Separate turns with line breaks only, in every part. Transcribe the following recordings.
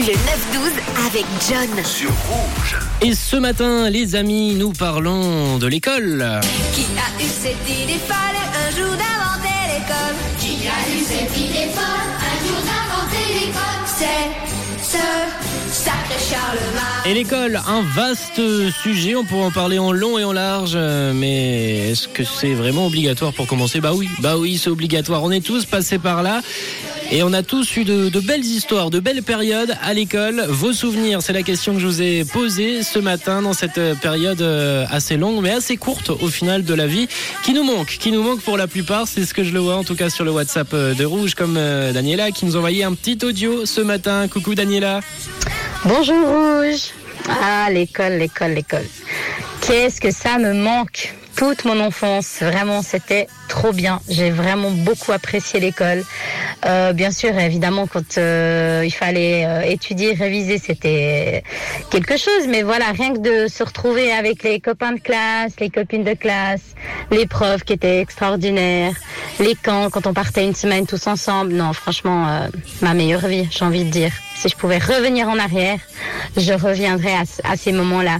Le 9-12 avec John.
Sur Rouge.
Et ce matin, les amis, nous parlons de l'école.
Qui a eu cette idée folle un jour d'inventer l'école?
Qui a eu cette idée folle un jour d'inventer l'école?
C'est ce sacré Charlemagne.
Et l'école, un vaste sujet, on pourrait en parler en long et en large, euh, mais est-ce que c'est vraiment obligatoire pour commencer? Bah oui, bah oui, c'est obligatoire. On est tous passés par là. Et on a tous eu de, belles histoires, de belles périodes à l'école. Vos souvenirs, c'est la question que je vous ai posée ce matin dans cette période euh, assez longue, mais assez courte au final de la vie, qui nous manque, qui nous manque pour la plupart. C'est ce que je le vois en tout cas sur le WhatsApp euh, de Rouge, comme euh, Daniela qui nous a envoyé un petit audio ce matin. Coucou Daniela.
Bonjour Rouge. Ah, l'école, l'école, l'école. Qu'est-ce que ça me manque? Toute mon enfance. Vraiment, c'était trop bien. J'ai vraiment beaucoup apprécié l'école. Euh, bien sûr, évidemment, quand euh, il fallait euh, étudier, réviser, c'était quelque chose. Mais voilà, rien que de se retrouver avec les copains de classe, les copines de classe, les profs qui étaient extraordinaires, les camps quand on partait une semaine tous ensemble. Non, franchement, ma meilleure vie, j'ai envie de dire. Si je pouvais revenir en arrière, je reviendrais à ces moments-là.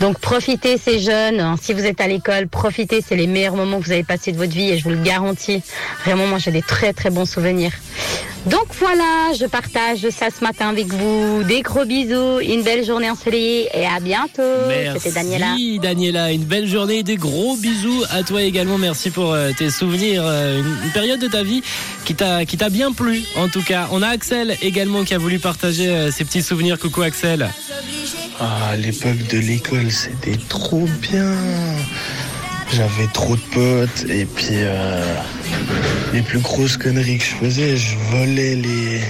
Donc profitez ces jeunes, si vous êtes à l'école, profitez, c'est les meilleurs moments que vous avez passés de votre vie et je vous le garantis. Vraiment, moi j'ai des très très bons souvenirs. Donc voilà, je partage ça ce matin avec vous. Des gros bisous, une belle journée ensoleillée et à bientôt. C'était Daniela.
Merci Daniela, une belle journée, des gros bisous à toi également. Merci pour euh, tes souvenirs, euh, une période de ta vie qui t'a qui t'a bien plu en tout cas. On a Axel également qui a voulu partager euh, ses petits souvenirs. Coucou Axel.
Ah, l'époque de l'école, c'était trop bien. J'avais trop de potes et puis euh, les plus grosses conneries que je faisais, je volais les.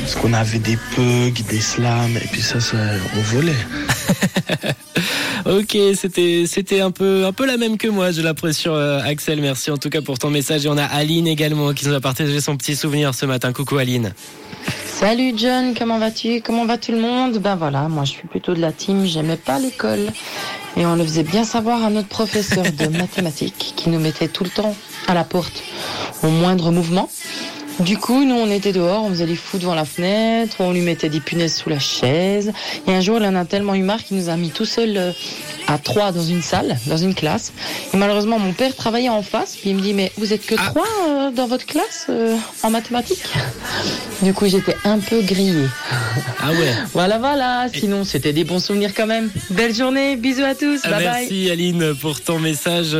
Parce qu'on avait des pugs, des slams et puis ça, ça on volait.
ok, c'était c'était un peu un peu la même que moi, j'ai l'impression. Euh, Axel, merci en tout cas pour ton message. Et on a Aline également qui nous a partagé son petit souvenir ce matin. Coucou Aline.
Salut John, comment vas-tu? Comment va tout le monde? Ben voilà, moi je suis plutôt de la team, j'aimais pas l'école. Et on le faisait bien savoir à notre professeur de mathématiques qui nous mettait tout le temps à la porte au moindre mouvement. Du coup, nous, on était dehors, on faisait les fous devant la fenêtre, on lui mettait des punaises sous la chaise. Et un jour, il en a tellement eu marre qu'il nous a mis tout seul euh, à trois dans une salle, dans une classe. Et malheureusement, mon père travaillait en face, puis il me dit, mais vous êtes que
Ah.
trois euh, dans votre classe euh, en mathématiques? Du coup, j'étais un peu grillée.
Ah ouais.
Voilà, voilà. Sinon, c'était des bons souvenirs quand même. Belle journée, bisous à tous, bye bye.
Merci Aline pour ton message.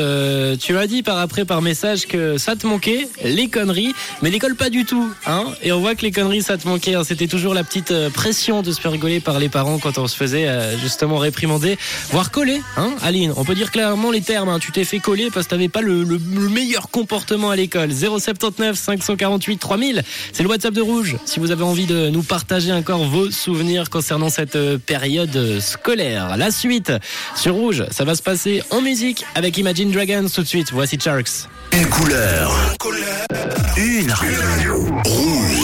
Tu as dit par après par message que ça te manquait, les conneries, mais l'école pas du tout. Hein Et on voit que les conneries ça te manquait. hein. C'était toujours la petite euh, pression de se faire rigoler par les parents quand on se faisait euh, justement réprimander, voire coller. Hein Aline, on peut dire clairement les termes. hein. Tu t'es fait coller parce que t'avais pas le, le- le meilleur comportement à l'école. 079 548 3000, c'est le WhatsApp de Rouge. Si vous avez envie de nous partager encore vos souvenirs concernant cette euh, période scolaire. La suite sur Rouge, ça va se passer en musique avec Imagine Dragons tout de suite. Voici Sharks.
Une couleur. Une radio. Rouge.